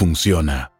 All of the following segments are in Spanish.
funciona.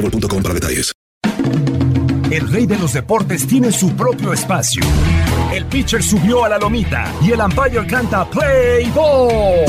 El rey de los deportes tiene su propio espacio. El pitcher subió a la lomita y el umpire canta Play Ball.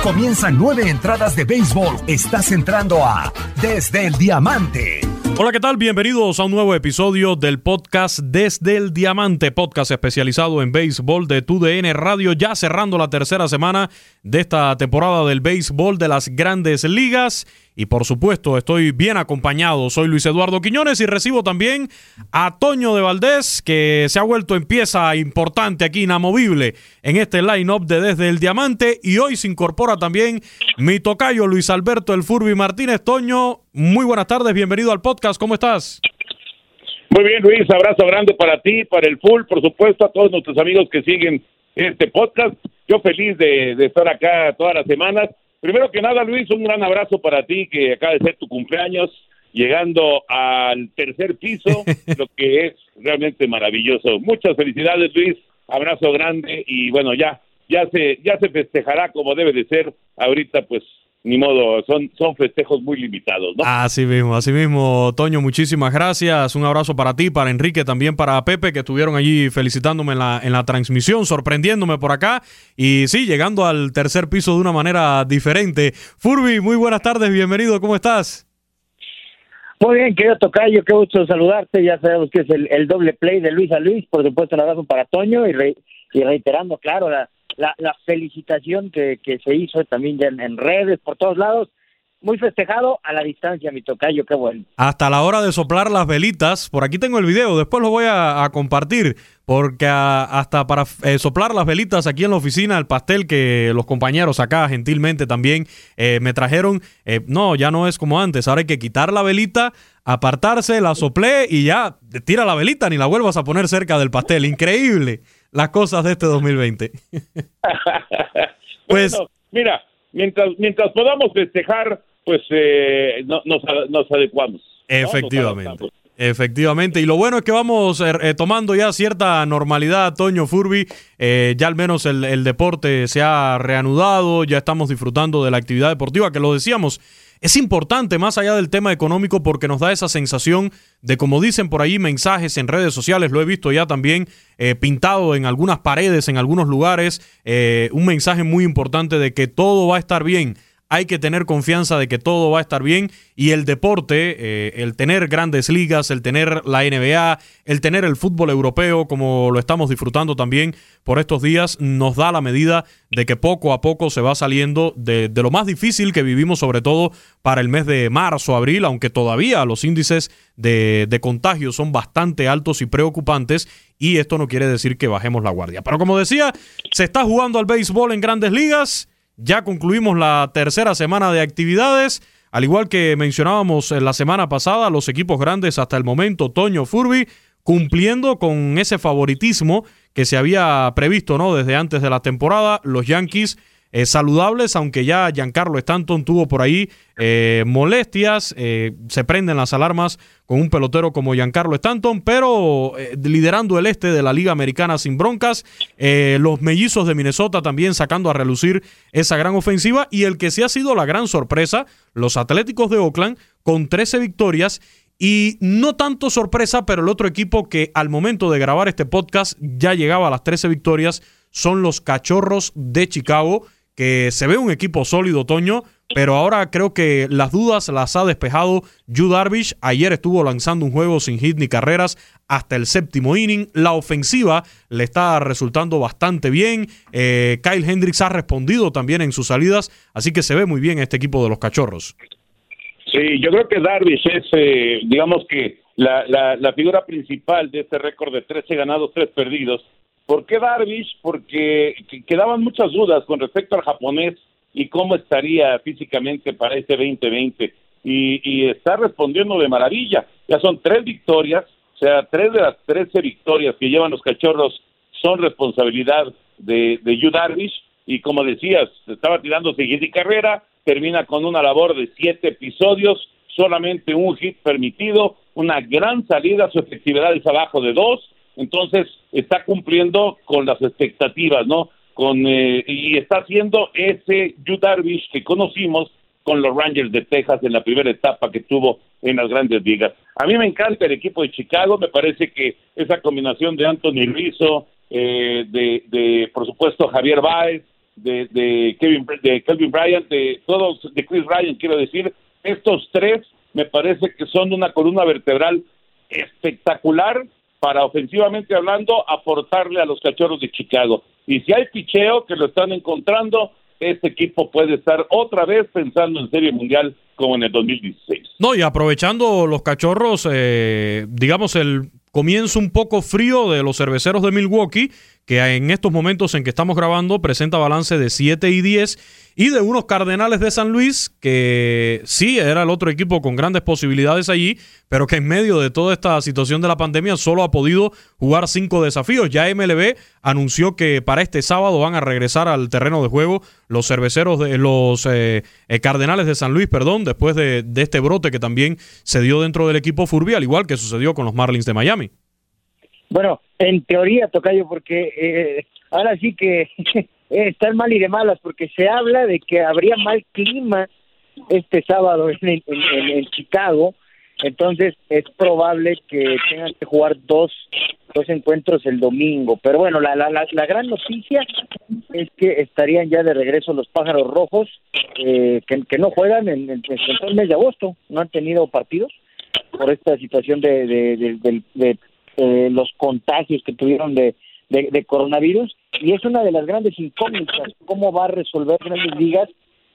Comienzan nueve entradas de béisbol. Estás entrando a Desde el Diamante. Hola, ¿qué tal? Bienvenidos a un nuevo episodio del podcast Desde el Diamante, podcast especializado en béisbol de TUDN Radio, ya cerrando la tercera semana de esta temporada del béisbol de las grandes ligas. Y por supuesto, estoy bien acompañado. Soy Luis Eduardo Quiñones y recibo también a Toño de Valdés, que se ha vuelto en pieza importante aquí, inamovible, en este line-up de Desde el Diamante. Y hoy se incorpora también mi tocayo Luis Alberto El Furby Martínez. Toño, muy buenas tardes, bienvenido al podcast. ¿Cómo estás? Muy bien, Luis, abrazo grande para ti, para el full, por supuesto, a todos nuestros amigos que siguen este podcast. Yo feliz de, de estar acá todas las semanas. Primero que nada, Luis, un gran abrazo para ti, que acaba de ser tu cumpleaños, llegando al tercer piso, lo que es realmente maravilloso. Muchas felicidades, Luis, abrazo grande y bueno, ya, ya se, ya se festejará como debe de ser. Ahorita, pues, ni modo, son, son festejos muy limitados, ¿no? Así mismo, así mismo, Toño, muchísimas gracias. Un abrazo para ti, para Enrique, también para Pepe, que estuvieron allí felicitándome en la, en la transmisión, sorprendiéndome por acá. Y sí, llegando al tercer piso de una manera diferente. Furby, muy buenas tardes, bienvenido, ¿cómo estás? Muy bien, querido Tocayo, qué gusto saludarte. Ya sabemos que es el, el doble play de Luis a Luis. Por supuesto, un abrazo para Toño y, re- y reiterando, claro, la, la, felicitación que, se hizo también ya en, redes, por todos lados. Muy festejado a la distancia, mi Tocayo, qué bueno. Hasta la hora de soplar las velitas, por aquí tengo el video, después lo voy a, a compartir, porque a- hasta para eh, soplar las velitas aquí en la oficina, el pastel que los compañeros acá gentilmente también eh, me trajeron, eh, no, ya no es como antes, ahora hay que quitar la velita, apartarse, la soplé y ya tira la velita, ni la vuelvas a poner cerca del pastel. Increíble las cosas de este 2020. Pues- Bueno, mira, mientras, mientras podamos festejar, pues eh, no- nos, nos adecuamos. ¿no? Nos Efectivamente. Efectivamente, y lo bueno es que vamos eh, eh, tomando ya cierta normalidad, Toño Furby, Eh, ya al menos el, el deporte se ha reanudado, ya estamos disfrutando de la actividad deportiva, que lo decíamos, es importante más allá del tema económico porque nos da esa sensación de, como dicen por ahí mensajes en redes sociales, lo he visto ya también eh, pintado en algunas paredes, en algunos lugares, eh, un mensaje muy importante de que todo va a estar bien hay que tener confianza de que todo va a estar bien y el deporte, eh, el tener grandes ligas, el tener la NBA, el tener el fútbol europeo como lo estamos disfrutando también por estos días, nos da la medida de que poco a poco se va saliendo de, lo más difícil que vivimos, sobre todo para el mes de marzo, abril, aunque todavía los índices de, de contagio son bastante altos y preocupantes y esto no quiere decir que bajemos la guardia. Pero como decía, se está jugando al béisbol en grandes ligas ya concluimos la tercera semana de actividades. Al igual que mencionábamos la semana pasada, los equipos grandes hasta el momento, Toño Furby, cumpliendo con ese favoritismo que se había previsto ¿no? desde antes de la temporada. Los Yankees eh, saludables, aunque ya Giancarlo Stanton tuvo por ahí eh, molestias, eh, se prenden las alarmas con un pelotero como Giancarlo Stanton, pero liderando el este de la Liga Americana sin broncas, los mellizos de Minnesota también sacando a relucir esa gran ofensiva y el que sí ha sido la gran sorpresa, los Atléticos de Oakland con 13 victorias y no tanto sorpresa, pero el otro equipo que al momento de grabar este podcast ya llegaba a las 13 victorias son los Cachorros de Chicago que se ve un equipo sólido, Toño, pero ahora creo que las dudas las ha despejado Yu Darvish. Ayer estuvo lanzando un juego sin hit ni carreras hasta el séptimo inning. La ofensiva le está resultando bastante bien. Eh, Kyle Hendricks ha respondido también en sus salidas, así que se ve muy bien este equipo de los cachorros. Sí, yo creo que Darvish es, eh, digamos que la, la, la figura principal de este récord de 13 ganados, 3 perdidos ¿Por qué Darvish? Porque quedaban muchas dudas con respecto al japonés y cómo estaría físicamente para este 2020. Y, y está respondiendo de maravilla. Ya son tres victorias, o sea, tres de las trece victorias que llevan los cachorros son responsabilidad de, de Yu Darvish. Y como decías, estaba tirando y carrera, termina con una labor de siete episodios, solamente un hit permitido, una gran salida, su efectividad es abajo de dos, entonces está cumpliendo con las expectativas, ¿no? Con eh, y está haciendo ese Yu Darvish que conocimos con los Rangers de Texas en la primera etapa que tuvo en las grandes ligas. A mí me encanta el equipo de Chicago, me parece que esa combinación de Anthony Rizzo, eh, de, de, por supuesto, Javier Baez, de, de, Kevin, de Kelvin Bryant, de todos, de Chris Ryan, quiero decir, estos tres me parece que son una columna vertebral espectacular para ofensivamente hablando aportarle a los cachorros de Chicago. Y si hay picheo que lo están encontrando, este equipo puede estar otra vez pensando en Serie Mundial como en el 2016. No, y aprovechando los cachorros, eh, digamos, el comienzo un poco frío de los cerveceros de Milwaukee, que en estos momentos en que estamos grabando presenta balance de 7 y 10 y de unos Cardenales de San Luis, que sí era el otro equipo con grandes posibilidades allí, pero que en medio de toda esta situación de la pandemia solo ha podido jugar cinco desafíos. Ya MLB anunció que para este sábado van a regresar al terreno de juego los cerveceros de los eh, eh, Cardenales de San Luis, perdón, después de, este brote que también se dio dentro del equipo Furby, al igual que sucedió con los Marlins de Miami. Bueno, en teoría, Tocayo, porque eh, ahora sí que están mal y de malas porque se habla de que habría mal clima este sábado en, en, Chicago, entonces es probable que tengan que jugar dos, dos encuentros el domingo. Pero bueno, la, la, la, gran noticia es que estarían ya de regreso los pájaros rojos, eh, que, que, no juegan en, el mes de agosto, no han tenido partidos por esta situación de, de, de eh, los contagios que tuvieron de de, coronavirus. Y es una de las grandes incógnitas cómo va a resolver Grandes Ligas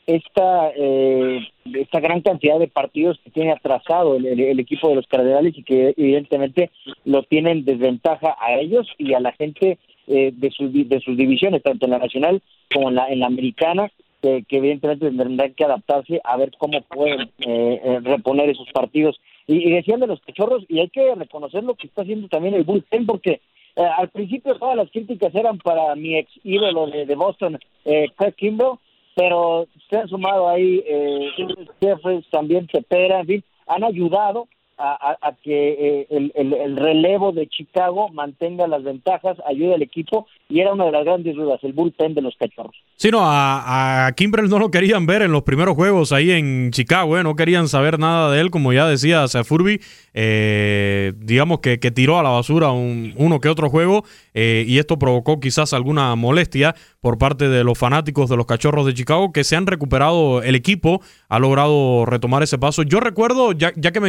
esta eh, esta gran cantidad de partidos que tiene atrasado el, equipo de los Cardenales y que evidentemente lo tienen desventaja a ellos y a la gente eh, de sus de sus divisiones tanto en la nacional como en la en la americana que, evidentemente tendrán que adaptarse a ver cómo pueden eh, eh, reponer esos partidos y, decían de los cachorros y hay que reconocer lo que está haciendo también el bullpen porque eh, al principio todas las críticas eran para mi ex ídolo de, Boston, eh, Craig Kimbrell, pero se han sumado ahí eh, también Cepera, en fin, han ayudado a, que eh, el, relevo de Chicago mantenga las ventajas, ayude al equipo y era una de las grandes dudas, el bullpen de los cachorros. Sí, no, a, a Kimbrel no lo querían ver en los primeros juegos ahí en Chicago, ¿eh? no querían saber nada de él, como ya decía Furby, eh, digamos que, que, tiró a la basura un, uno que otro juego eh, y esto provocó quizás alguna molestia por parte de los fanáticos de los cachorros de Chicago que se han recuperado, el equipo ha logrado retomar ese paso. Yo recuerdo, ya, ya que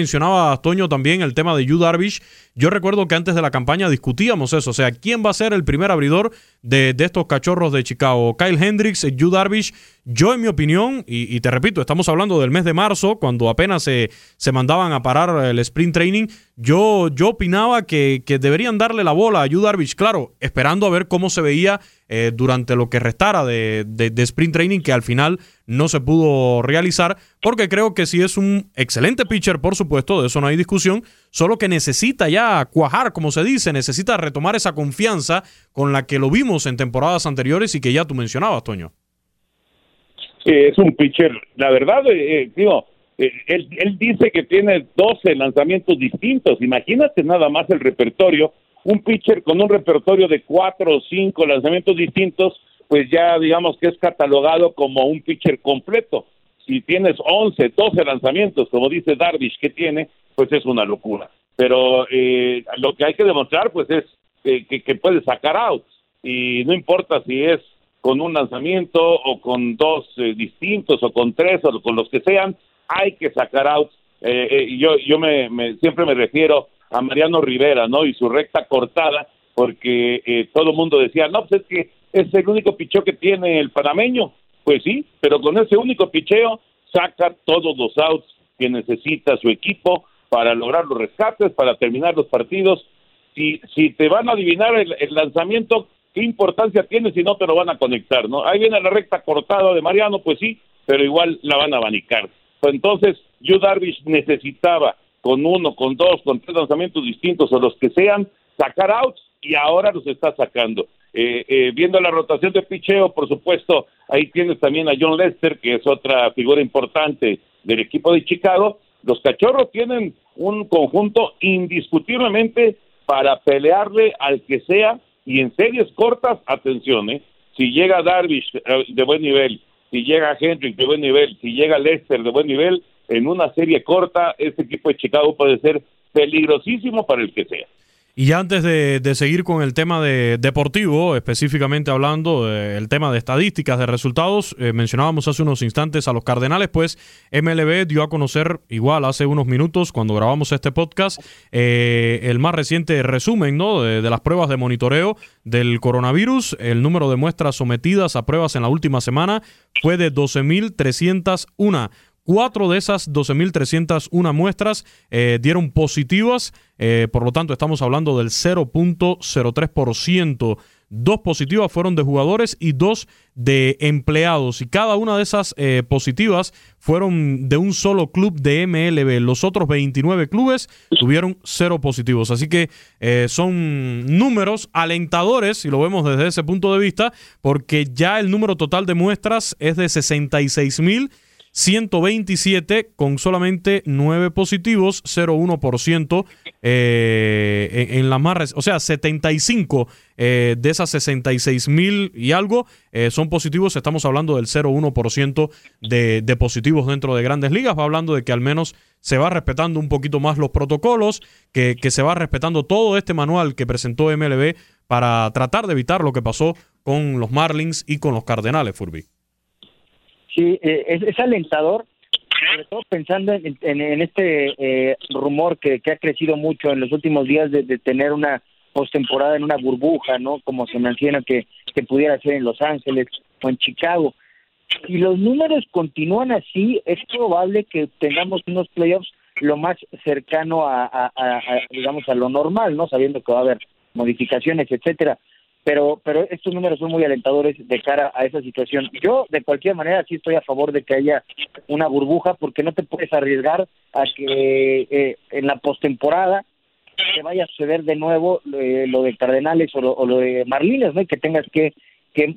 Toño también el tema de Yu Darvish, yo recuerdo que antes de la campaña discutíamos eso, o sea, ¿quién va a ser el primer abridor de, estos cachorros de Chicago? Kyle Hendricks, Yu Darvish. Yo, en mi opinión, y, te repito, estamos hablando del mes de marzo, cuando apenas se, se mandaban a parar el sprint training, yo, yo opinaba que, que deberían darle la bola a Yu Darvish, claro, esperando a ver cómo se veía eh, durante lo que restara de, de, sprint training, que al final no se pudo realizar, porque creo que sí es un excelente pitcher, por supuesto, de eso no hay discusión, solo que necesita ya cuajar, como se dice, necesita retomar esa confianza con la que lo vimos en temporadas anteriores y que ya tú mencionabas, Toño. Sí, es un pitcher, la verdad, eh, eh, digo, él, él dice que tiene 12 lanzamientos distintos, imagínate nada más el repertorio un pitcher con un repertorio de cuatro o cinco lanzamientos distintos, pues ya digamos que es catalogado como un pitcher completo. Si tienes 11, 12 lanzamientos, como dice Darvish que tiene, pues es una locura. Pero eh, lo que hay que demostrar, pues es que, que puede sacar outs. Y no importa si es con un lanzamiento o con dos eh, distintos o con tres o con los que sean, hay que sacar outs. Eh, eh, yo yo me, siempre me refiero a Mariano Rivera, ¿no? Y su recta cortada, porque eh, todo el mundo decía, no, pues es que es el único picheo que tiene el panameño. Pues sí, pero con ese único picheo saca todos los outs que necesita su equipo para lograr los rescates, para terminar los partidos. Si, si te van a adivinar el, lanzamiento, ¿qué importancia tiene si no te lo van a conectar, no? Ahí viene la recta cortada de Mariano, pues sí, pero igual la van a abanicar. Entonces, Yu Darvish necesitaba con uno, con dos, con tres lanzamientos distintos o los que sean, sacar outs y ahora los está sacando. Eh, eh, viendo la rotación de picheo, por supuesto, ahí tienes también a John Lester, que es otra figura importante del equipo de Chicago. Los cachorros tienen un conjunto indiscutiblemente para pelearle al que sea y en series cortas, atención, ¿eh? si llega Darvish eh, de buen nivel, si llega Hendrick de buen nivel, si llega Lester de buen nivel, en una serie corta, este equipo de Chicago puede ser peligrosísimo para el que sea. Y antes de, seguir con el tema de deportivo, específicamente hablando del tema de estadísticas, de resultados, eh, mencionábamos hace unos instantes a los Cardenales, pues MLB dio a conocer, igual hace unos minutos, cuando grabamos este podcast, eh, el más reciente resumen ¿no? de, de, las pruebas de monitoreo del coronavirus. El número de muestras sometidas a pruebas en la última semana fue de 12.301 Cuatro de esas 12.301 muestras eh, dieron positivas, eh, por lo tanto estamos hablando del 0.03%. Dos positivas fueron de jugadores y dos de empleados. Y cada una de esas eh, positivas fueron de un solo club de MLB. Los otros 29 clubes tuvieron cero positivos. Así que son números alentadores, si lo vemos desde ese punto de vista, porque ya el número total de muestras es de 66.000 127 con solamente 9 positivos, 0,1% eh, en, las más... O sea, 75 eh, de esas 66 mil y algo eh, son positivos. Estamos hablando del 0,1% de, de positivos dentro de grandes ligas. Va hablando de que al menos se va respetando un poquito más los protocolos, que, que se va respetando todo este manual que presentó MLB para tratar de evitar lo que pasó con los Marlins y con los Cardenales, Furby. Sí, eh, es, alentador, sobre todo pensando en, en, este eh, rumor que, que, ha crecido mucho en los últimos días de, tener una postemporada en una burbuja, ¿no? Como se menciona que, que pudiera ser en Los Ángeles o en Chicago. Si los números continúan así, es probable que tengamos unos playoffs lo más cercano a, digamos, a lo normal, ¿no? Sabiendo que va a haber modificaciones, etcétera pero pero estos números son muy alentadores de cara a esa situación. Yo de cualquier manera sí estoy a favor de que haya una burbuja porque no te puedes arriesgar a que eh, en la postemporada te vaya a suceder de nuevo eh, lo de Cardenales o lo, de Marlines, ¿no? Y que tengas que que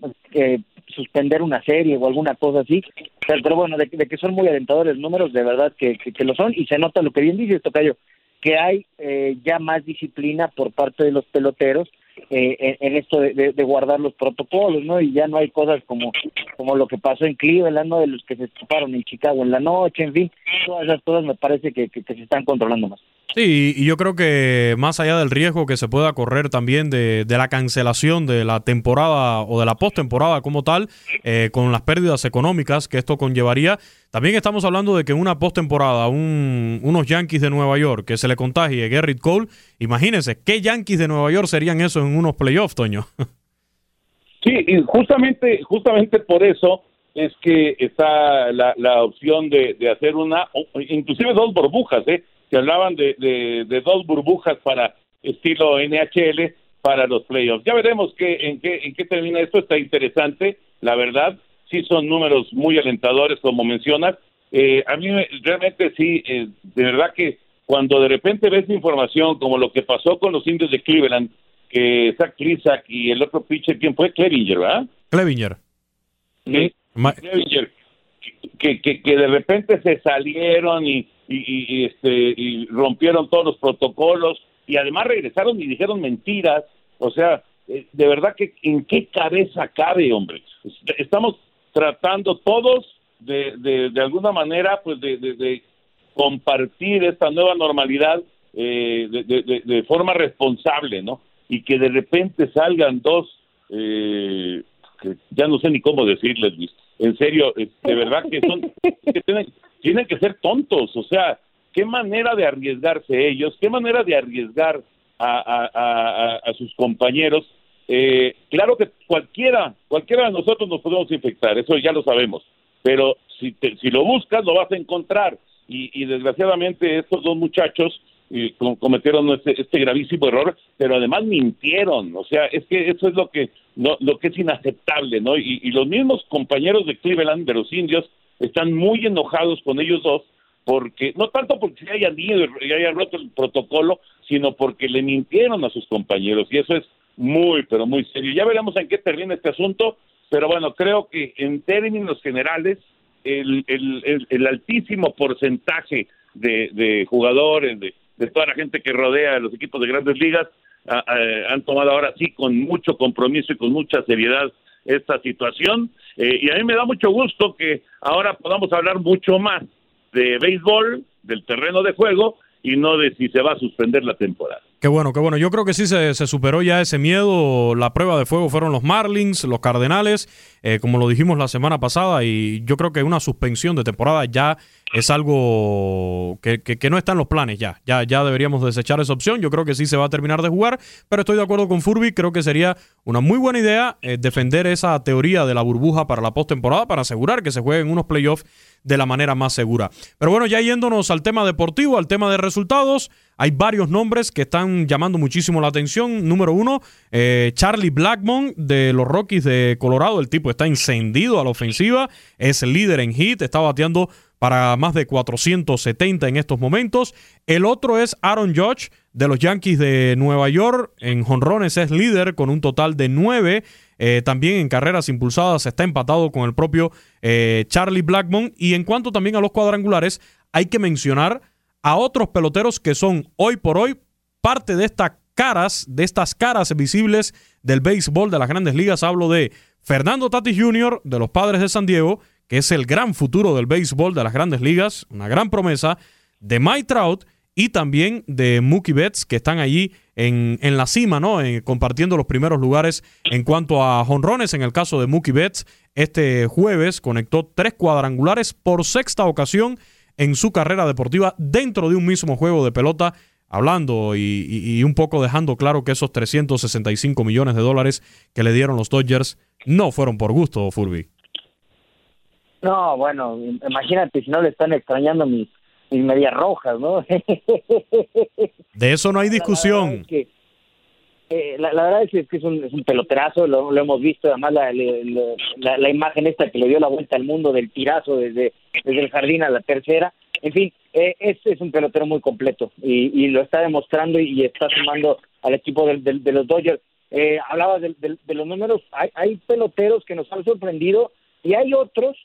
suspender una serie o alguna cosa así. Pero, bueno, de, que son muy alentadores números, de verdad que, que, lo son y se nota lo que bien dice Tocayo, que hay eh, ya más disciplina por parte de los peloteros eh, en, esto de, guardar los protocolos, ¿no? Y ya no hay cosas como, como lo que pasó en Cleveland, ¿no? De los que se escaparon en Chicago en la noche, en fin, todas esas cosas me parece que, que, se están controlando más. Sí, y yo creo que más allá del riesgo que se pueda correr también de, de la cancelación de la temporada o de la postemporada como tal, eh, con las pérdidas económicas que esto conllevaría, también estamos hablando de que una postemporada, un, unos Yankees de Nueva York que se le contagie Garrett Cole, imagínense, ¿qué Yankees de Nueva York serían esos en unos playoffs, Toño? sí, y justamente, justamente por eso es que está la, la opción de, de, hacer una, inclusive dos burbujas, ¿eh? Se hablaban de, de, de, dos burbujas para estilo NHL para los playoffs. Ya veremos qué, en, qué, en qué termina esto, está interesante, la verdad sí son números muy alentadores, como mencionas. Eh, a mí realmente sí, eh, de verdad que cuando de repente ves información como lo que pasó con los indios de Cleveland, que Zach Krisak y el otro pitcher, ¿quién fue? Clevinger, ¿verdad? Clevinger. Sí, Clevinger. Que, que, que, de repente se salieron y, y, este, y rompieron todos los protocolos y además regresaron y dijeron mentiras. O sea, eh, de verdad que en qué cabeza cabe, hombre. Estamos tratando todos de, de, de alguna manera pues de, de, compartir esta nueva normalidad eh, de, de, forma responsable, ¿no? Y que de repente salgan dos, eh, que ya no sé ni cómo decirles, Luis. En serio, de verdad que son, que tienen, tienen que ser tontos, o sea, qué manera de arriesgarse ellos, qué manera de arriesgar a, sus compañeros eh, claro que cualquiera, cualquiera de nosotros nos podemos infectar, eso ya lo sabemos, pero si, si lo buscas lo vas a encontrar y, desgraciadamente estos dos muchachos eh, cometieron este, este, gravísimo error, pero además mintieron, o sea, es que eso es lo que no, lo que es inaceptable, ¿no? Y los mismos compañeros de Cleveland, de los indios, están muy enojados con ellos dos porque no tanto porque se hayan ido y hayan roto el protocolo, sino porque le mintieron a sus compañeros y eso es muy, pero muy serio. Ya veremos en qué termina este asunto, pero bueno, creo que en términos generales, el, el, el, altísimo porcentaje de, de jugadores, de, de, toda la gente que rodea los equipos de grandes ligas, han tomado ahora sí con mucho compromiso y con mucha seriedad esta situación. Eh, y a mí me da mucho gusto que ahora podamos hablar mucho más de béisbol, del terreno de juego, y no de si se va a suspender la temporada. Qué bueno, qué bueno. Yo creo que sí se, superó ya ese miedo. La prueba de fuego fueron los Marlins, los Cardenales, eh, como lo dijimos la semana pasada, y yo creo que una suspensión de temporada ya es algo que, que, no está en los planes ya. ya. Ya deberíamos desechar esa opción. Yo creo que sí se va a terminar de jugar, pero estoy de acuerdo con Furby. Creo que sería una muy buena idea eh, defender esa teoría de la burbuja para la postemporada para asegurar que se jueguen unos playoffs de la manera más segura. Pero bueno, ya yéndonos al tema deportivo, al tema de resultados, hay varios nombres que están llamando muchísimo la atención. Número uno, eh, Charlie Blackmon de los Rockies de Colorado. El tipo está encendido a la ofensiva, es líder en hit, está bateando para más de 470 en estos momentos. El otro es Aaron Judge de los Yankees de Nueva York. En jonrones es líder con un total de 9. Eh, también en carreras impulsadas está empatado con el propio eh, Charlie Blackmon. Y en cuanto también a los cuadrangulares, hay que mencionar a otros peloteros que son hoy por hoy parte de estas caras, de estas caras visibles del béisbol de las grandes ligas. Hablo de Fernando Tatis Jr. de los Padres de San Diego, que es el gran futuro del béisbol de las grandes ligas, una gran promesa, de Mike Trout y también de Mookie Betts, que están allí en, en la cima, ¿no? compartiendo los primeros lugares en cuanto a jonrones. En el caso de Mookie Betts, este jueves conectó tres cuadrangulares por sexta ocasión en su carrera deportiva dentro de un mismo juego de pelota, hablando y, un poco dejando claro que esos 365 millones de dólares que le dieron los Dodgers no fueron por gusto, Furby. No, bueno, imagínate si no le están extrañando mis, mis medias rojas, ¿no? de eso no hay discusión. Eh, la, verdad es que, es, un, es un peloterazo, lo, hemos visto, además la, la, la, imagen esta que le dio la vuelta al mundo del tirazo desde, desde el jardín a la tercera, en fin, eh, es, es un pelotero muy completo y, y lo está demostrando y, está sumando al equipo de, de, los Dodgers. Eh, hablaba de, los números, hay, hay peloteros que nos han sorprendido y hay otros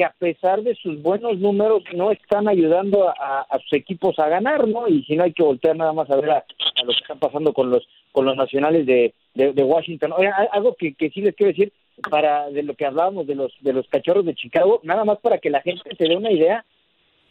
que a pesar de sus buenos números no están ayudando a, a sus equipos a ganar, ¿no? Y si no hay que voltear nada más a ver a, a lo que está pasando con los con los nacionales de, de, de Washington. Oye, algo que, que sí les quiero decir para de lo que hablábamos de los de los cachorros de Chicago, nada más para que la gente se dé una idea,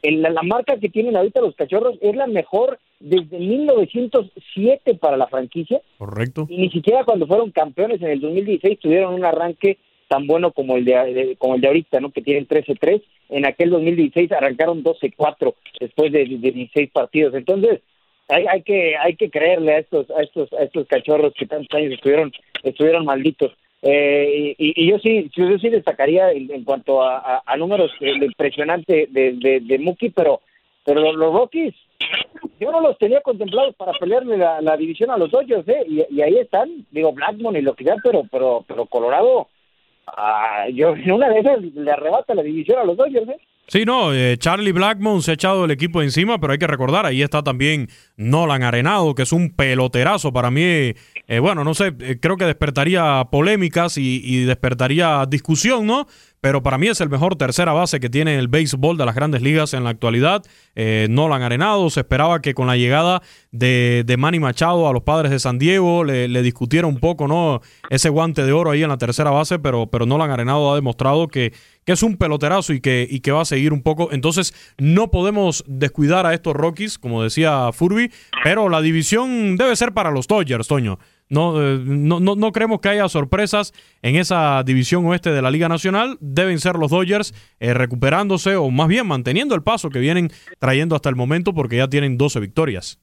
en la, la marca que tienen ahorita los cachorros es la mejor desde 1907 para la franquicia. Correcto. Y ni siquiera cuando fueron campeones en el 2016 tuvieron un arranque tan bueno como el de, como el de ahorita, ¿no? Que tienen 13-3. En aquel 2016 arrancaron 12-4 después de, de 16 partidos. Entonces, hay, hay que hay que creerle a estos a estos a estos cachorros que tantos años estuvieron estuvieron malditos. Eh, y, y yo sí yo sí destacaría en, cuanto a, a- números eh, impresionante de, de, Mookie, pero pero los, los Rockies yo no los tenía contemplados para pelearle la, la división a los Dodgers, ¿eh? Y, y ahí están, digo, Blackmon y lo que sea, pero pero pero Colorado, ah, yo una de esas le arrebata la división a los Dodgers, ¿eh? Sí, no, eh, Charlie Blackmon se ha echado el equipo encima, pero hay que recordar, ahí está también Nolan Arenado, que es un peloterazo para mí. eh, bueno, no sé, eh, creo que despertaría polémicas y, despertaría discusión, ¿no? Pero para mí es el mejor tercera base que tiene el béisbol de las grandes ligas en la actualidad. Eh, Nolan Arenado, se esperaba que con la llegada de, de Manny Machado a los padres de San Diego le, le discutiera un poco, ¿no? Ese guante de oro ahí en la tercera base, pero, pero Nolan Arenado ha demostrado que, es un peloterazo y que, y que va a seguir un poco. Entonces, no podemos descuidar a estos Rockies, como decía Furby, pero la división debe ser para los Dodgers, Toño. No, eh, no, no, no creemos que haya sorpresas en esa división oeste de la Liga Nacional. Deben ser los Dodgers eh, recuperándose o más bien manteniendo el paso que vienen trayendo hasta el momento porque ya tienen 12 victorias.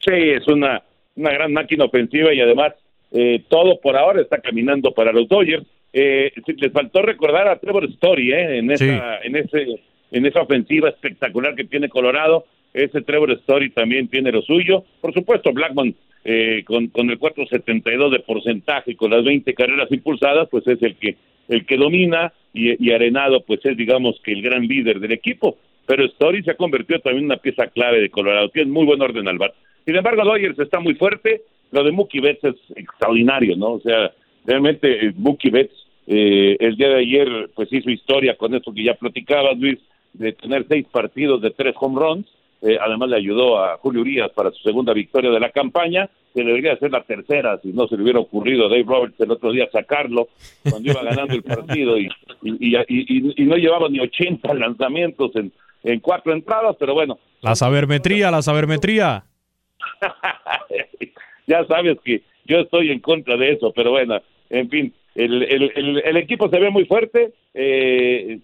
Sí, es una, una gran máquina ofensiva y además eh, todo por ahora está caminando para los Dodgers. Eh, les faltó recordar a Trevor Story eh, en esa, en ese, en esa ofensiva espectacular que tiene Colorado. Ese Trevor Story también tiene lo suyo. Por supuesto, Blackmon eh, con, con el 4.72 de porcentaje y con las 20 carreras impulsadas, pues es el que el que domina y, y Arenado, pues es digamos que el gran líder del equipo. Pero Story se ha convertido también en una pieza clave de Colorado. Tiene muy buen orden al bar. Sin embargo, Dodgers está muy fuerte. Lo de Mookie Betts es extraordinario, ¿no? O sea, realmente eh, Mookie Betts eh, el día de ayer pues hizo historia con esto que ya platicabas, Luis, de tener seis partidos de tres home runs. Eh, además le ayudó a Julio Urias para su segunda victoria de la campaña, que debería ser la tercera si no se le hubiera ocurrido a Dave Roberts el otro día sacarlo cuando iba ganando el partido y, y, y, y- y no llevaba ni 80 lanzamientos en, en cuatro entradas, pero bueno, La sabermetría, la sabermetría. ya sabes que yo estoy en contra de eso, pero bueno, en fin, el, el, el, el equipo se ve muy fuerte. Eh,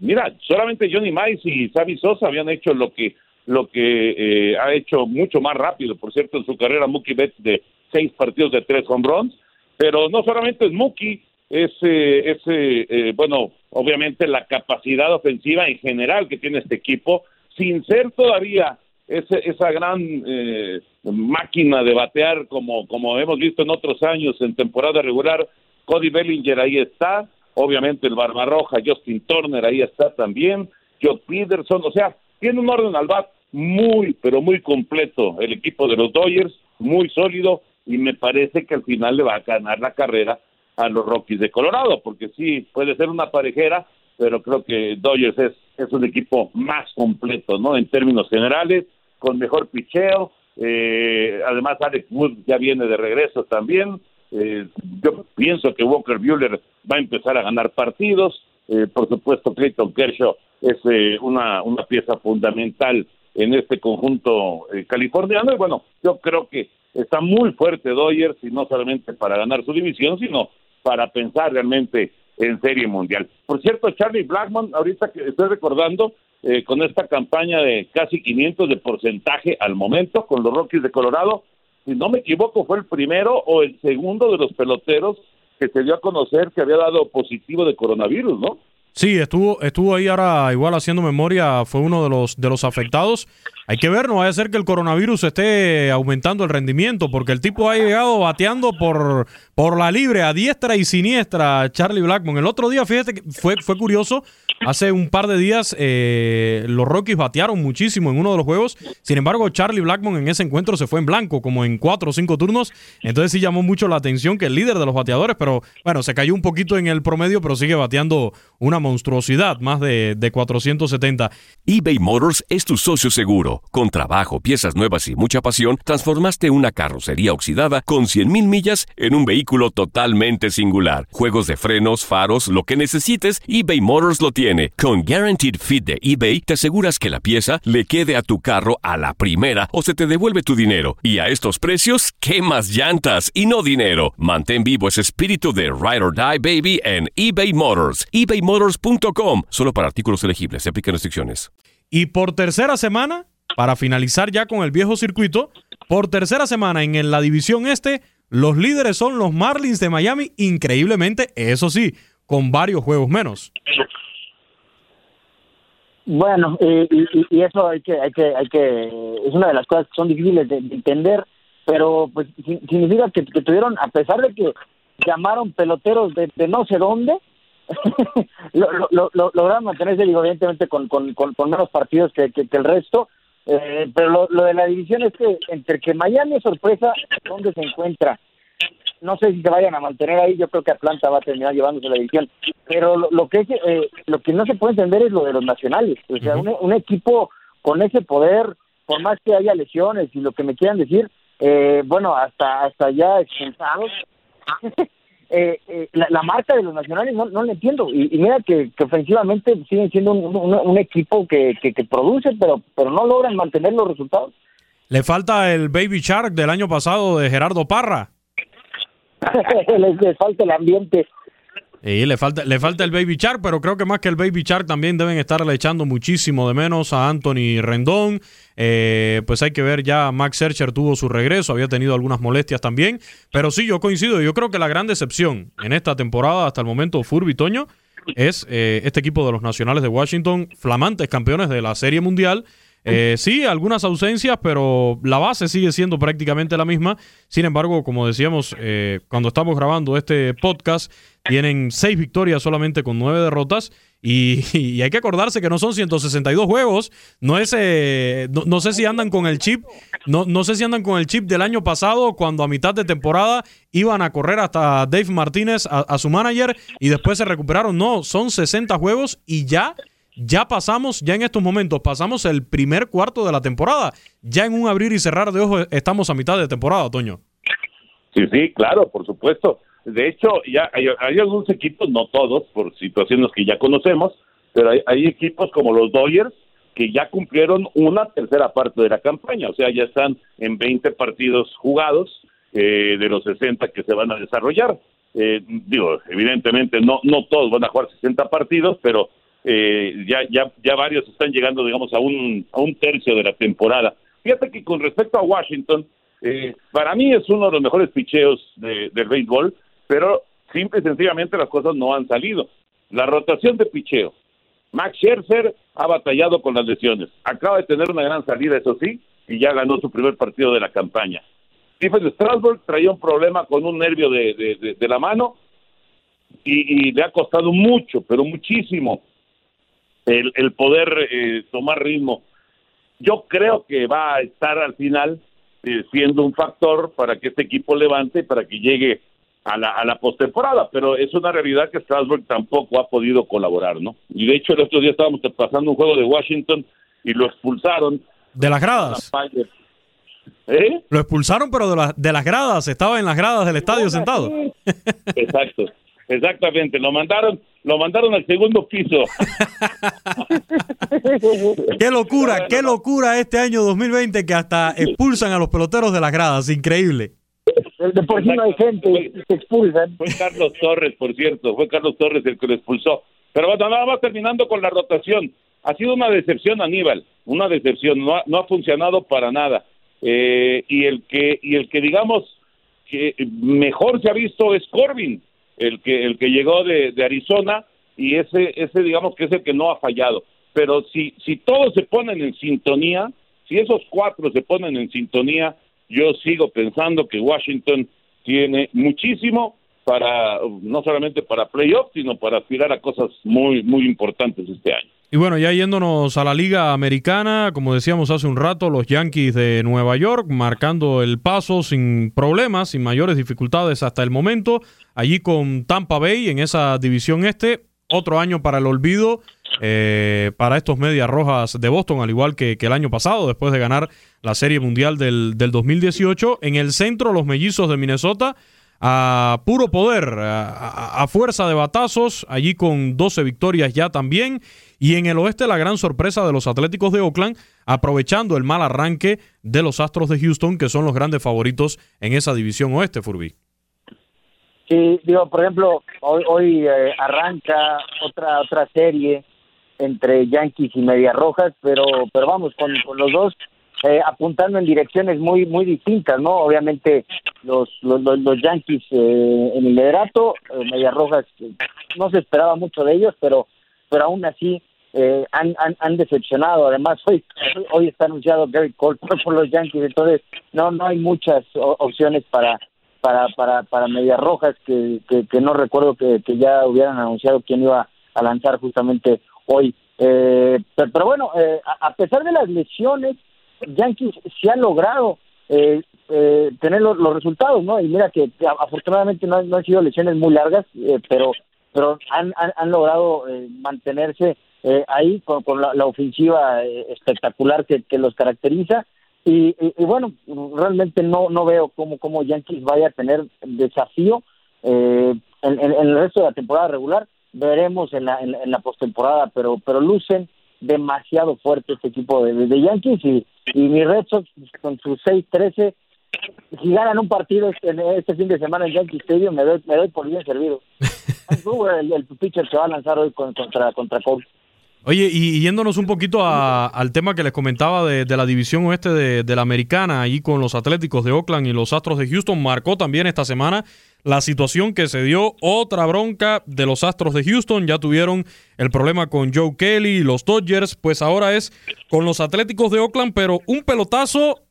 mira, solamente Johnny Mice y Xavi Sosa habían hecho lo que lo que eh, ha hecho mucho más rápido, por cierto, en su carrera Mookie Betts de seis partidos de tres home runs, pero no solamente es Mookie, es, eh, eh, eh, bueno, obviamente la capacidad ofensiva en general que tiene este equipo, sin ser todavía ese, esa gran eh, máquina de batear como, como hemos visto en otros años en temporada regular. Cody Bellinger ahí está, obviamente el Barbarroja, Justin Turner ahí está también, Joe Peterson, o sea, tiene un orden al bat muy, pero muy completo el equipo de los Dodgers, muy sólido y me parece que al final le va a ganar la carrera a los Rockies de Colorado, porque sí, puede ser una parejera, pero creo que Dodgers es, es un equipo más completo, ¿no? En términos generales, con mejor picheo, eh, además Alex Wood ya viene de regreso también, eh, yo pienso que Walker Buehler va a empezar a ganar partidos, eh, por supuesto Clayton Kershaw es eh, una, una pieza fundamental en este conjunto eh, californiano y bueno, yo creo que está muy fuerte Dodgers y no solamente para ganar su división, sino para pensar realmente en serie mundial. Por cierto, Charlie Blackmon, ahorita que estoy recordando, eh, con esta campaña de casi 500 de porcentaje al momento con los Rockies de Colorado, si no me equivoco, fue el primero o el segundo de los peloteros que se dio a conocer que había dado positivo de coronavirus, ¿no? Sí, estuvo, estuvo ahí ahora igual haciendo memoria, fue uno de los, de los afectados. Hay que ver, no vaya a ser que el coronavirus esté aumentando el rendimiento, porque el tipo ha llegado bateando por, por la libre, a diestra y siniestra, Charlie Blackmon. El otro día, fíjate que fue, fue curioso, hace un par de días eh, los Rockies batearon muchísimo en uno de los juegos. Sin embargo, Charlie Blackmon en ese encuentro se fue en blanco, como en cuatro o cinco turnos. Entonces sí llamó mucho la atención que el líder de los bateadores, pero bueno, se cayó un poquito en el promedio, pero sigue bateando una monstruosidad, más de, de 470. eBay Motors es tu socio seguro. Con trabajo, piezas nuevas y mucha pasión, transformaste una carrocería oxidada con 100.000 millas en un vehículo totalmente singular. Juegos de frenos, faros, lo que necesites, eBay Motors lo Con Guaranteed Fit de eBay, te aseguras que la pieza le quede a tu carro a la primera o se te devuelve tu dinero. Y a estos precios, ¿qué más llantas y no dinero? Mantén vivo ese espíritu de Ride or Die Baby en eBay Motors. ebaymotors.com. Solo para artículos elegibles. Se aplican restricciones. Y por tercera semana, para finalizar ya con el viejo circuito, por tercera semana en la división este, los líderes son los Marlins de Miami, increíblemente, eso sí, con varios juegos menos. Bueno, y, eso hay que, hay que, hay que, es una de las cosas que son difíciles de, entender, pero pues significa que, tuvieron, a pesar de que llamaron peloteros de, no sé dónde, lo, lograron mantenerse, digo, evidentemente con, con, menos partidos que, que, el resto, eh, pero lo, de la división es que entre que Miami es sorpresa, ¿dónde se encuentra? No sé si se vayan a mantener ahí, yo creo que Atlanta va a terminar llevándose la división, pero lo, que es, eh, lo que no se puede entender es lo de los nacionales, o sea, un, equipo con ese poder, por más que haya lesiones y lo que me quieran decir, eh, bueno, hasta hasta ya expulsados, eh, eh, la, marca de los nacionales no, no la entiendo, y, mira que, ofensivamente siguen siendo un, equipo que, que, que produce, pero, pero no logran mantener los resultados. Le falta el Baby Shark del año pasado de Gerardo Parra. le falta el ambiente. Y le falta, le falta el Baby Shark, pero creo que más que el Baby Shark también deben estarle echando muchísimo de menos a Anthony Rendón. Eh, pues hay que ver ya, Max Searcher tuvo su regreso, había tenido algunas molestias también. Pero sí, yo coincido, yo creo que la gran decepción en esta temporada hasta el momento, Furby Toño, es eh, este equipo de los Nacionales de Washington, flamantes campeones de la Serie Mundial eh, sí, algunas ausencias, pero la base sigue siendo prácticamente la misma. Sin embargo, como decíamos, eh, cuando estamos grabando este podcast, tienen seis victorias solamente con nueve derrotas. Y, hay que acordarse que no son 162 juegos. No es, eh, no, sé si andan con el chip, no, no sé si andan con el chip del año pasado, cuando a mitad de temporada iban a correr hasta Dave Martínez, a su manager, y después se recuperaron. No, son 60 juegos y ya ya pasamos, ya en estos momentos, pasamos el primer cuarto de la temporada. Ya en un abrir y cerrar de ojos estamos a mitad de temporada, Toño. Sí, sí, claro, por supuesto. De hecho, ya hay, algunos equipos, no todos, por situaciones que ya conocemos, pero hay, equipos como los Dodgers que ya cumplieron una tercera parte de la campaña, o sea, ya están en 20 partidos jugados eh, de los 60 que se van a desarrollar. Eh, digo, evidentemente no, no todos van a jugar 60 partidos, pero eh, ya, ya, ya varios están llegando, digamos, a un, a un tercio de la temporada. Fíjate que con respecto a Washington, eh, para mí es uno de los mejores picheos de, del béisbol, pero simple y sencillamente las cosas no han salido. La rotación de picheo. Max Scherzer ha batallado con las lesiones. Acaba de tener una gran salida, eso sí, y ya ganó su primer partido de la campaña. Stephen Strasburg traía un problema con un nervio de, de, la mano y, y, le ha costado mucho, pero muchísimo el, poder eh, tomar ritmo. Yo creo que va a estar al final eh, siendo un factor para que este equipo levante, para que llegue a la, a la postemporada, pero es una realidad que Strasbourg tampoco ha podido colaborar, ¿no? Y de hecho el otro día estábamos pasando un juego de Washington y lo expulsaron. ¿De las gradas? ¿Eh? Lo expulsaron, pero de, de las gradas, estaba en las gradas del estadio sentado. Exacto. Exactamente, lo mandaron, lo mandaron al segundo piso. qué locura, qué locura este año 2020 que hasta expulsan a los peloteros de las gradas, increíble. De por sí no hay gente, se expulsan. Fue Carlos Torres, por cierto, fue Carlos Torres el que lo expulsó. Pero bueno, nada más terminando con la rotación. Ha sido una decepción Aníbal, una decepción, no ha, no ha funcionado para nada. Eh, y el que y el que digamos que mejor se ha visto es Corbin el que el que llegó de, Arizona y ese ese digamos que es el que no ha fallado pero si si todos se ponen en sintonía si esos cuatro se ponen en sintonía yo sigo pensando que Washington tiene muchísimo para no solamente para playoffs, sino para aspirar a cosas muy muy importantes este año. Y bueno, ya yéndonos a la Liga Americana, como decíamos hace un rato, los Yankees de Nueva York marcando el paso sin problemas, sin mayores dificultades hasta el momento. Allí con Tampa Bay en esa división este, otro año para el olvido eh, para estos Medias Rojas de Boston, al igual que, el año pasado, después de ganar la Serie Mundial del, del 2018. En el centro, los mellizos de Minnesota a puro poder, a, fuerza de batazos, allí con 12 victorias ya también. Y en el oeste la gran sorpresa de los Atléticos de Oakland, aprovechando el mal arranque de los Astros de Houston, que son los grandes favoritos en esa división oeste, Furby. Sí, digo, por ejemplo, hoy, hoy eh, arranca otra otra serie entre Yankees y Medias Rojas, pero pero vamos, con, con los dos eh, apuntando en direcciones muy muy distintas, ¿no? Obviamente los los, los Yankees eh, en el liderato, eh, Medias Rojas no se esperaba mucho de ellos, pero pero aún así han, han, han, decepcionado. Además hoy hoy está anunciado Gary Cole por los Yankees, entonces no no hay muchas opciones para para para para Medias Rojas que, que, no recuerdo que, que ya hubieran anunciado quién iba a lanzar justamente hoy. pero, pero, bueno, a pesar de las lesiones Yankees se ha logrado eh, eh, tener los, resultados, ¿no? Y mira que afortunadamente no, han sido lesiones muy largas, eh, pero pero han, han, logrado mantenerse ahí con, la, ofensiva espectacular que, los caracteriza. Y, bueno, realmente no no veo cómo, cómo Yankees vaya a tener desafío en, el resto de la temporada regular. Veremos en la, en, la postemporada, pero, pero lucen demasiado fuerte este equipo de, de Yankees y, y mi Red Sox con sus 6-13 si ganan un partido este, este, fin de semana en Yankee Stadium me doy, me doy por bien servido el, el pitcher se va a lanzar hoy contra, contra Cole Oye, y yéndonos un poquito al tema que les comentaba de, la división oeste de, la americana, ahí con los Atléticos de Oakland y los Astros de Houston, marcó también esta semana la situación que se dio, otra bronca de los Astros de Houston, ya tuvieron el problema con Joe Kelly y los Dodgers, pues ahora es con los Atléticos de Oakland, pero un pelotazo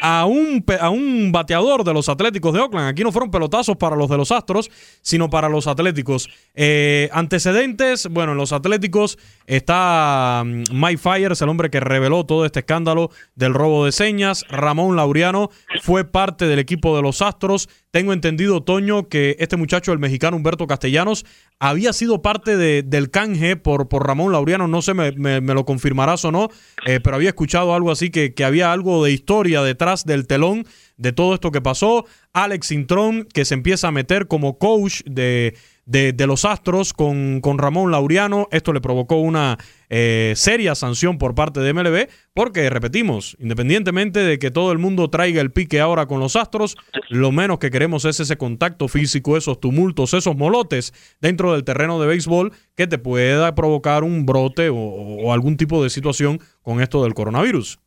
a un, a un bateador de los Atléticos de Oakland. Aquí no fueron pelotazos para los de los Astros, sino para los Atléticos. Eh, antecedentes, bueno, en los Atléticos está mm, Mike Fires, el hombre que reveló todo este escándalo del robo de señas. Ramón Laureano fue parte del equipo de los Astros. Tengo entendido, Toño, que este muchacho, el mexicano Humberto Castellanos, había sido parte de, del canje por, por Ramón Laureano. No sé, me, me, lo confirmarás o no, eh, pero había escuchado algo así, que, que había algo de historia detrás del telón de todo esto que pasó. Alex Intrón, que se empieza a meter como coach de, de, los Astros con, con, Ramón Laureano. Esto le provocó una eh, seria sanción por parte de MLB, porque, repetimos, independientemente de que todo el mundo traiga el pique ahora con los Astros, lo menos que queremos es ese contacto físico, esos tumultos, esos molotes dentro del terreno de béisbol que te pueda provocar un brote o, algún tipo de situación con esto del coronavirus.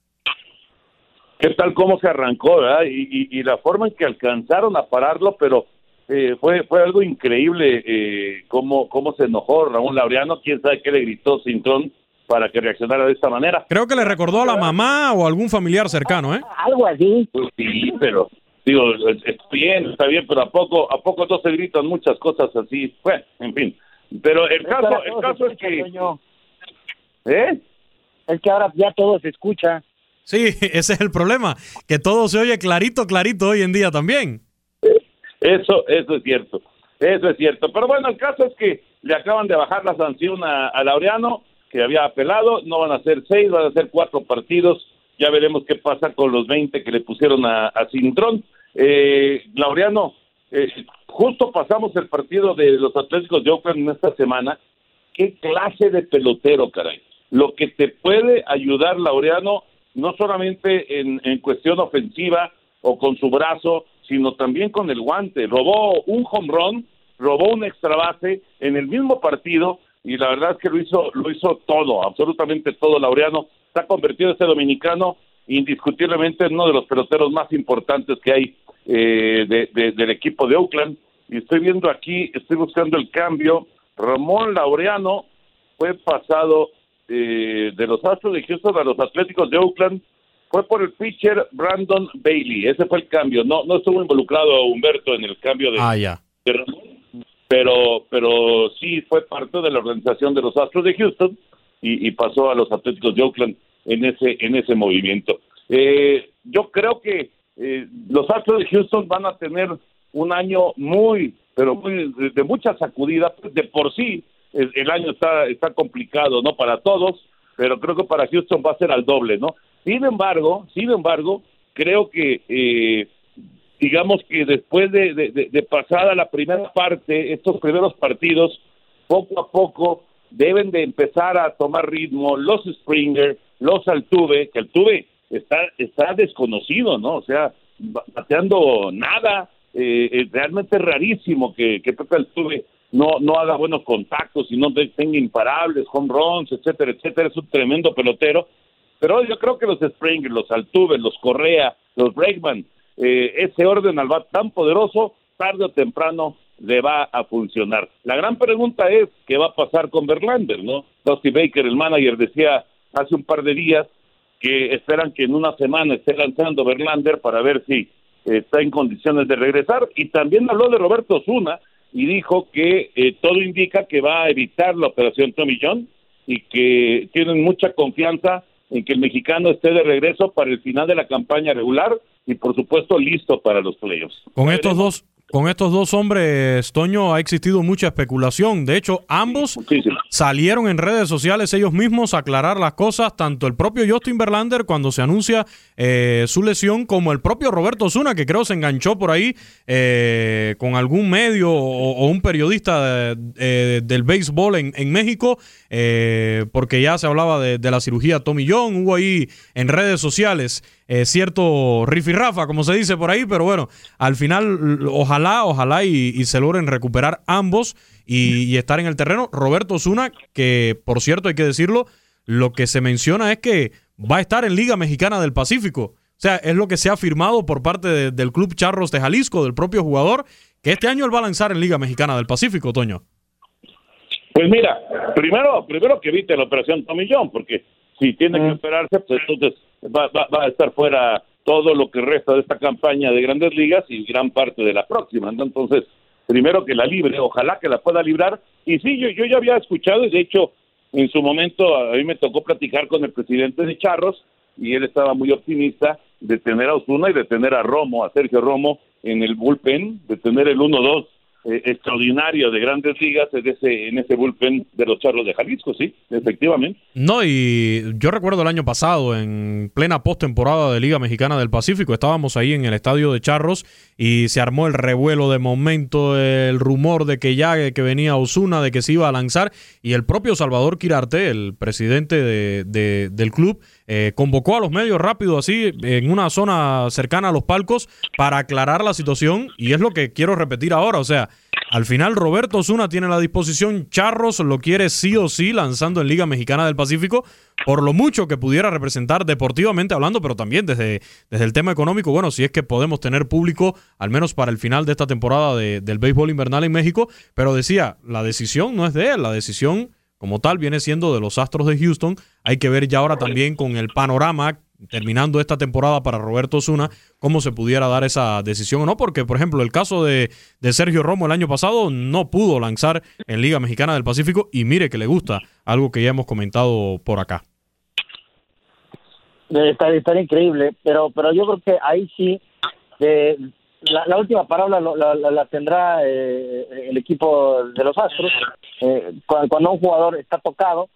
¿Qué tal cómo se arrancó, verdad? y la forma en que alcanzaron a pararlo, pero eh, fue fue algo increíble eh, cómo, cómo se enojó Ramón Laureano, quién sabe qué le gritó Cintrón para que reaccionara de esta manera. Creo que le recordó a la mamá o algún familiar cercano, ¿eh? Algo así. Pues sí, pero digo, está bien, está bien, pero a poco a poco no se gritan muchas cosas así. Bueno, en fin. Pero el caso el caso es que ¿Eh? Es que ahora ya todo se escucha. Sí, ese es el problema, que todo se oye clarito, clarito hoy en día también. Eso, eso es cierto, eso es cierto. Pero bueno, el caso es que le acaban de bajar la sanción a, Laureano, que había apelado, no van a ser seis, van a ser cuatro partidos, ya veremos qué pasa con los 20 que le pusieron a, a Cintrón. Eh, Laureano, eh, justo pasamos el partido de los Atléticos de Oakland esta semana, qué clase de pelotero, caray. Lo que te puede ayudar Laureano, no solamente en, en cuestión ofensiva o con su brazo, sino también con el guante. Robó un home run, robó un extra base en el mismo partido y la verdad es que lo hizo, lo hizo todo, absolutamente todo. Laureano está convertido este dominicano indiscutiblemente en uno de los peloteros más importantes que hay eh, del equipo de Oakland. Y estoy viendo aquí, estoy buscando el cambio. Ramón Laureano fue pasado eh, de los Astros de Houston a los Atléticos de Oakland fue por el pitcher Brandon Bailey. Ese fue el cambio. No, no estuvo involucrado Humberto en el cambio de, ah, ya. Ramón. pero, pero sí fue parte de la organización de los Astros de Houston y, y pasó a los Atléticos de Oakland en ese, en ese movimiento. Eh, yo creo que eh, los Astros de Houston van a tener un año muy, pero muy, de, mucha sacudida, de por sí el, el año está, está complicado, ¿no? Para todos, pero creo que para Houston va a ser al doble, ¿no? Sin embargo, sin embargo, creo que eh, digamos que después de, de, de, pasada la primera parte, estos primeros partidos, poco a poco deben de empezar a tomar ritmo los Springer, los Altuve, que Altuve está, está desconocido, ¿no? O sea, bateando nada, eh, es realmente rarísimo que, que Pepe Altuve no, no haga buenos contactos y no tenga imparables, home runs, etcétera, etcétera, es un tremendo pelotero, pero yo creo que los Springer, los Altuve, los Correa, los Bregman, eh, ese orden al bat tan poderoso, tarde o temprano le va a funcionar. La gran pregunta es, ¿qué va a pasar con Verlander, no? Dusty Baker, el manager, decía hace un par de días que esperan que en una semana esté lanzando Verlander para ver si está en condiciones de regresar. Y también habló de Roberto Zuna y dijo que eh, todo indica que va a evitar la operación Tommy John y que tienen mucha confianza en que el mexicano esté de regreso para el final de la campaña regular y por supuesto listo para los playoffs. Con estos dos con estos dos hombres, Toño, ha existido mucha especulación. De hecho, ambos Muchísimo. salieron en redes sociales ellos mismos a aclarar las cosas, tanto el propio Justin Verlander cuando se anuncia eh, su lesión, como el propio Roberto Zuna, que creo se enganchó por ahí eh, con algún medio o, o un periodista de- eh, del béisbol en, en México, eh, porque ya se hablaba de, de la cirugía Tommy John, hubo ahí en redes sociales eh, cierto rifirrafa, como se dice por ahí, pero bueno, al final ojalá, ojalá y, se logren recuperar ambos y, estar en el terreno. Roberto Zuna, que por cierto hay que decirlo, lo que se menciona es que va a estar en Liga Mexicana del Pacífico. O sea, es lo que se ha firmado por parte de- del Club Charros de Jalisco, del propio jugador, que este año él va a lanzar en Liga Mexicana del Pacífico, Toño. Pues mira, primero, primero que evite la operación Tommy John, porque si tiene que operarse, pues entonces va, va, va a estar fuera todo lo que resta de esta campaña de grandes ligas y gran parte de la próxima. ¿no? Entonces, primero que la libre, ojalá que la pueda librar. Y sí, yo, yo ya había escuchado, y de hecho, en su momento a mí me tocó platicar con el presidente de Charros, y él estaba muy optimista de tener a Osuna y de tener a Romo, a Sergio Romo en el bullpen, de tener el 1-2 eh, extraordinario de grandes ligas en ese, en ese bullpen de los Charros de Jalisco, sí, efectivamente. No, y yo recuerdo el año pasado, en plena postemporada de Liga Mexicana del Pacífico, estábamos ahí en el estadio de Charros y se armó el revuelo de momento, el rumor de que ya que venía Osuna, de que se iba a lanzar, y el propio Salvador Quirarte, el presidente de- de- del club, eh, convocó a los medios rápido así, en una zona cercana a los palcos, para aclarar la situación, y es lo que quiero repetir ahora, o sea, al final Roberto Osuna tiene la disposición, Charros lo quiere sí o sí lanzando en Liga Mexicana del Pacífico, por lo mucho que pudiera representar deportivamente hablando, pero también desde, desde el tema económico, bueno, si es que podemos tener público, al menos para el final de esta temporada de- del béisbol invernal en México, pero decía, la decisión no es de él, la decisión como tal viene siendo de los Astros de Houston, hay que ver ya ahora también con el panorama terminando esta temporada para Roberto Osuna, cómo se pudiera dar esa decisión o no, porque por ejemplo el caso de, de Sergio Romo el año pasado no pudo lanzar en Liga Mexicana del Pacífico y mire que le gusta, algo que ya hemos comentado por acá. Estar increíble, pero pero yo creo que ahí sí, eh, la, la última palabra la, la- la tendrá eh, el equipo de los Astros. Eh, cuando, un jugador está tocado,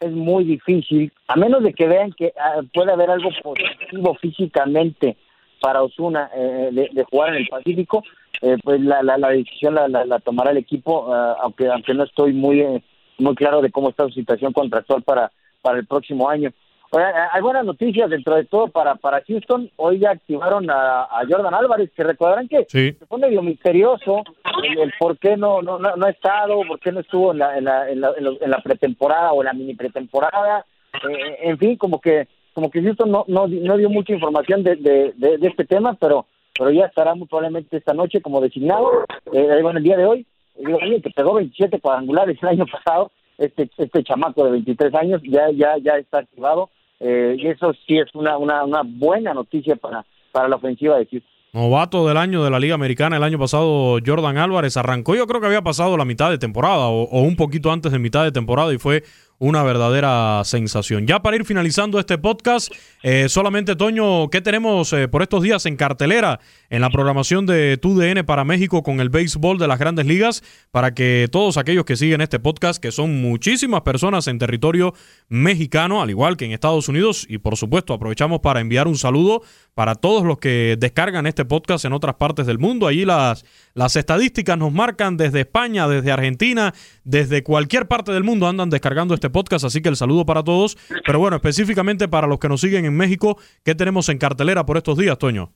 es muy difícil, a menos de que vean que ah, puede haber algo positivo físicamente para Osuna eh, de, jugar en el Pacífico, eh, pues la, la, decisión la, la, la tomará el equipo, ah, aunque aunque no estoy muy eh, muy claro de cómo está su situación contractual para para el próximo año. Eh, hay buenas noticias dentro de todo para para Houston. Hoy ya activaron a, a Jordan Álvarez, que recordarán que Sí. fue medio misterioso el, el por qué no, no, no, no ha estado, por qué no estuvo en la, en la, en la, en la- pretemporada o en la mini pretemporada. Eh, en fin, como que como que Houston no, no, no dio mucha información de, de, de, de este tema, pero pero ya estará muy probablemente esta noche como designado. Eh, bueno, el día de hoy, digo, alguien que pegó 27 cuadrangulares el año pasado, este este chamaco de 23 años ya ya ya está activado eh, y eso sí es una, una buena noticia para para la ofensiva de Houston. Novato del año de la Liga Americana el año pasado, Jordan Álvarez arrancó, yo creo que había pasado la mitad de temporada o, o un poquito antes de mitad de temporada y fue una verdadera sensación. Ya para ir finalizando este podcast, eh, solamente Toño, ¿qué tenemos eh, por estos días en cartelera en la programación de TUDN para México con el béisbol de las grandes ligas? Para que todos aquellos que siguen este podcast, que son muchísimas personas en territorio mexicano, al igual que en Estados Unidos, y por supuesto aprovechamos para enviar un saludo para todos los que descargan este podcast en otras partes del mundo. Allí las, las estadísticas nos marcan desde España, desde Argentina, desde cualquier parte del mundo andan descargando este podcast, así que el saludo para todos. Pero bueno, específicamente para los que nos siguen en México, ¿qué tenemos en cartelera por estos días, Toño?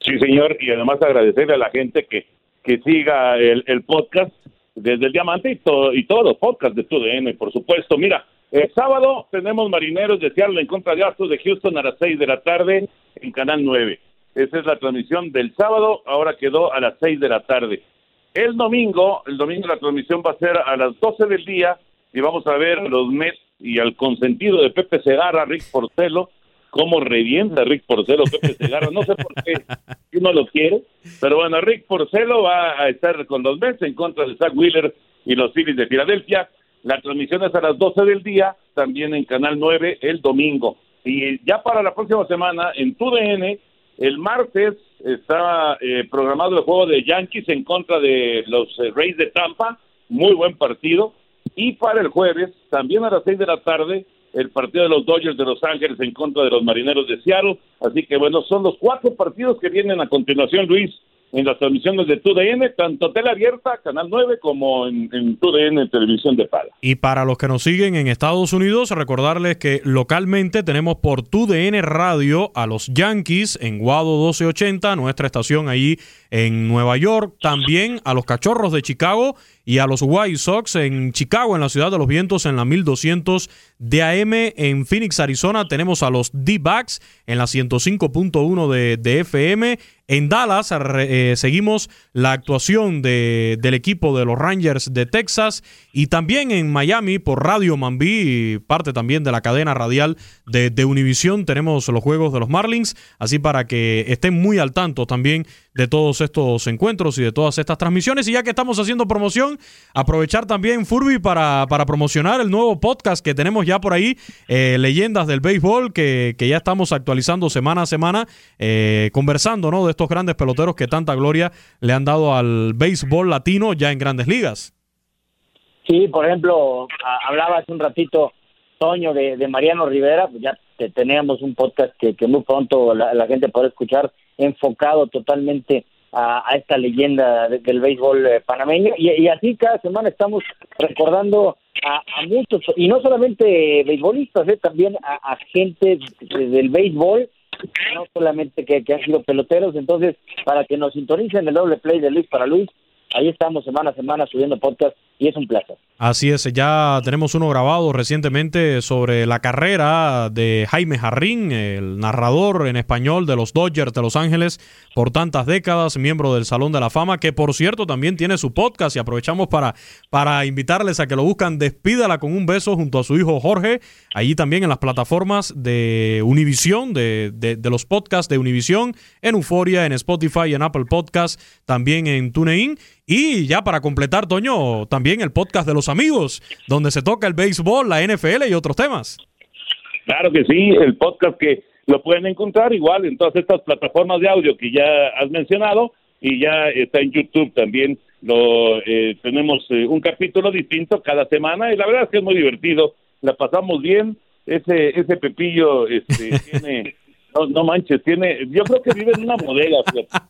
Sí, señor, y además agradecerle a la gente que, que siga el, el podcast desde el Diamante y, todo, y todos los podcasts de TUDN, por supuesto. Mira, el sábado tenemos Marineros de Seattle en contra de Astros de Houston a las 6 de la tarde en Canal 9. Esa es la transmisión del sábado, ahora quedó a las 6 de la tarde. El domingo, el domingo la transmisión va a ser a las 12 del día y vamos a ver los Mets y al consentido de Pepe Segarra, Rick Porcelo, cómo revienta Rick Porcelo, Pepe Segarra, no sé por qué uno lo quiere, pero bueno, Rick Porcelo va a estar con los Mets en contra de Zach Wheeler y los Phillies de Filadelfia. La transmisión es a las 12 del día, también en Canal 9 el domingo. Y ya para la próxima semana, en TUDN, el martes está eh, programado el juego de Yankees en contra de los eh, Rays de Tampa, muy buen partido. Y para el jueves, también a las 6 de la tarde, el partido de los Dodgers de Los Ángeles en contra de los Marineros de Seattle. Así que bueno, son los cuatro partidos que vienen a continuación, Luis, en las transmisiones de TUDN, tanto tele abierta, Canal 9, como en, en TUDN Televisión de Paga. Y para los que nos siguen en Estados Unidos, recordarles que localmente tenemos por TUDN Radio a los Yankees en Guado 1280, nuestra estación ahí en Nueva York, también a los Cachorros de Chicago y a los White Sox en Chicago, en la ciudad de los vientos, en la 1200 de AM. En Phoenix, Arizona, tenemos a los D-Backs en la 105.1 de, de, FM. En Dallas eh, seguimos la actuación de, del equipo de los Rangers de Texas y también en Miami por Radio Mambí, parte también de la cadena radial de, de Univision, tenemos los juegos de los Marlins, así para que estén muy al tanto también de todos estos encuentros y de todas estas transmisiones. Y ya que estamos haciendo promoción, aprovechar también Furby para, para promocionar el nuevo podcast que tenemos ya por ahí, eh, Leyendas del Béisbol, que, que, ya estamos actualizando semana a semana, eh, conversando ¿no? de estos grandes peloteros que tanta gloria le han dado al béisbol latino ya en grandes ligas. Sí, por ejemplo, hablaba hace un ratito, Toño, de, de Mariano Rivera, pues ya te, teníamos un podcast que, que muy pronto la, la gente podrá escuchar enfocado totalmente a, a esta leyenda de, del béisbol eh, panameño. Y, y, así cada semana estamos recordando a, a muchos y no solamente beisbolistas, eh, también a, a gente del béisbol no solamente que, que han sido peloteros, entonces para que nos sintonicen el doble play de Luis para Luis, ahí estamos semana a semana subiendo podcast y es un placer. Así es, ya tenemos uno grabado recientemente sobre la carrera de Jaime Jarrín, el narrador en español de los Dodgers de Los Ángeles por tantas décadas, miembro del Salón de la Fama, que por cierto también tiene su podcast y aprovechamos para, para invitarles a que lo buscan, despídala con un beso junto a su hijo Jorge, allí también en las plataformas de Univision, de, de, de los podcasts de Univision, en Euforia, en Spotify, en Apple Podcast, también en TuneIn. Y ya para completar, Toño, también el podcast de los amigos, donde se toca el béisbol, la NFL y otros temas. Claro que sí, el podcast que lo pueden encontrar igual en todas estas plataformas de audio que ya has mencionado y ya está en YouTube también. Lo eh, tenemos eh, un capítulo distinto cada semana y la verdad es que es muy divertido. La pasamos bien. Ese ese Pepillo este, tiene no, no manches, tiene yo creo que vive en una bodega.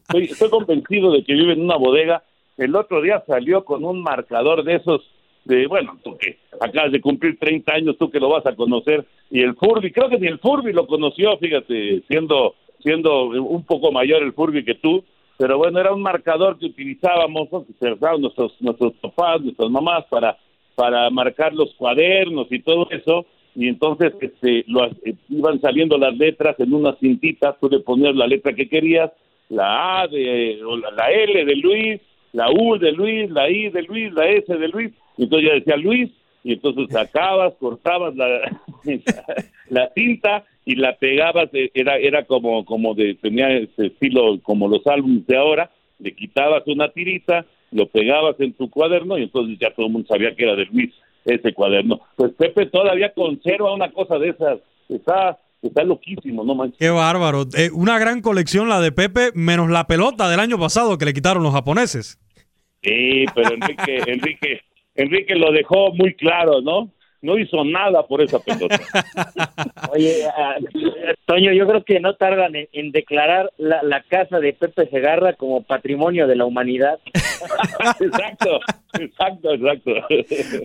Estoy, estoy convencido de que vive en una bodega el otro día salió con un marcador de esos, de bueno, tú que acabas de cumplir 30 años, tú que lo vas a conocer, y el Furby, creo que ni el Furby lo conoció, fíjate, siendo, siendo un poco mayor el Furby que tú, pero bueno, era un marcador que utilizábamos, ¿no? que nuestros, nuestros papás, nuestras mamás para, para marcar los cuadernos y todo eso, y entonces este, lo, eh, iban saliendo las letras en unas cintitas, tú le ponías la letra que querías, la A de, o la L de Luis, la U de Luis, la I de Luis, la S de Luis, entonces ya decía Luis y entonces sacabas, cortabas la, la cinta y la pegabas, eh, era era como como de tenía ese estilo como los álbumes de ahora, le quitabas una tirita, lo pegabas en tu cuaderno y entonces ya todo el mundo sabía que era de Luis ese cuaderno. Pues Pepe todavía conserva una cosa de esas, está está loquísimo, no manches. Qué bárbaro. Eh, una gran colección la de Pepe, menos la pelota del año pasado que le quitaron los japoneses. Sí, pero Enrique, Enrique, Enrique lo dejó muy claro, ¿no? No hizo nada por esa pelota. Oye, ah, Toño, yo creo que no tardan en, en declarar la, la casa de Pepe Segarra como patrimonio de la humanidad. exacto, exacto, exacto.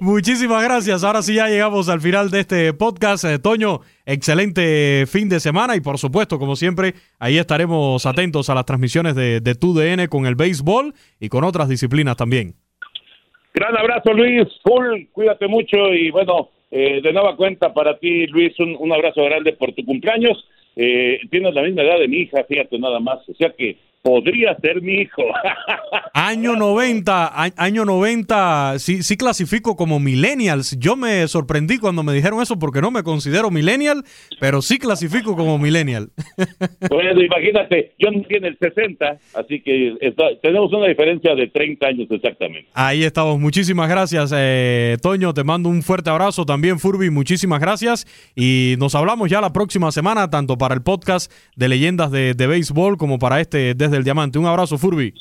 Muchísimas gracias. Ahora sí ya llegamos al final de este podcast. Eh, Toño, excelente fin de semana y por supuesto, como siempre, ahí estaremos atentos a las transmisiones de, de TUDN con el béisbol y con otras disciplinas también. Gran abrazo, Luis. Full, cuídate mucho y bueno, eh, de nueva cuenta para ti, Luis, un, un abrazo grande por tu cumpleaños. Eh, tienes la misma edad de mi hija, fíjate nada más. O sea que podría ser mi hijo. Año 90, a- año 90, sí, sí clasifico como millennials. Yo me sorprendí cuando me dijeron eso porque no me considero millennial, pero sí clasifico como millennial. bueno, imagínate, yo nací en el 60, así que está- tenemos una diferencia de 30 años exactamente. Ahí estamos. Muchísimas gracias, eh, Toño. Te mando un fuerte abrazo. También, Furby, muchísimas gracias. Y nos hablamos ya la próxima semana, tanto para el podcast de leyendas de, de béisbol como para este Desde el Diamante. Un abrazo, Furby.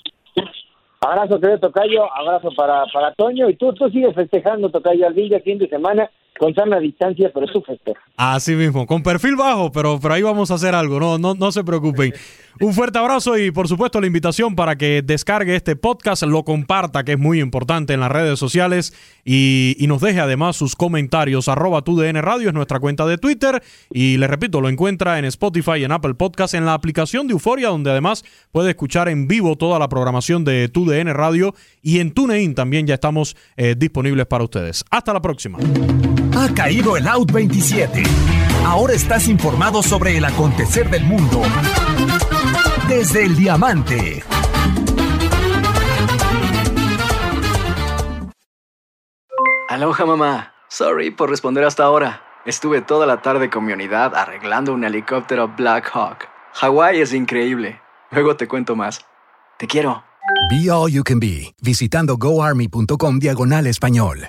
Abrazo, querido Tocayo, abrazo para, para Toño. Y tú, tú sigues festejando, Tocayo, al día fin de semana, con sana distancia, pero tú festejas. Así mismo, con perfil bajo, pero, pero ahí vamos a hacer algo, no, no, no se preocupen. Un fuerte abrazo y por supuesto la invitación para que descargue este podcast, lo comparta, que es muy importante en las redes sociales y, y nos deje además sus comentarios. Arroba TUDN Radio es nuestra cuenta de Twitter y le repito, lo encuentra en Spotify, en Apple Podcast, en la aplicación de Euforia, donde además puede escuchar en vivo toda la programación de TUDN Radio y en TuneIn también ya estamos eh, disponibles para ustedes. Hasta la próxima. Ha caído el Out 27. Ahora estás informado sobre el acontecer del mundo. Desde el diamante. Aloha mamá. Sorry por responder hasta ahora. Estuve toda la tarde con mi unidad arreglando un helicóptero Black Hawk. Hawái es increíble. Luego te cuento más. Te quiero. Be All You Can Be, visitando goarmy.com diagonal español.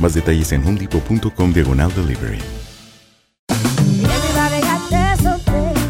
Más detalles en homedepot.com diagonal delivery.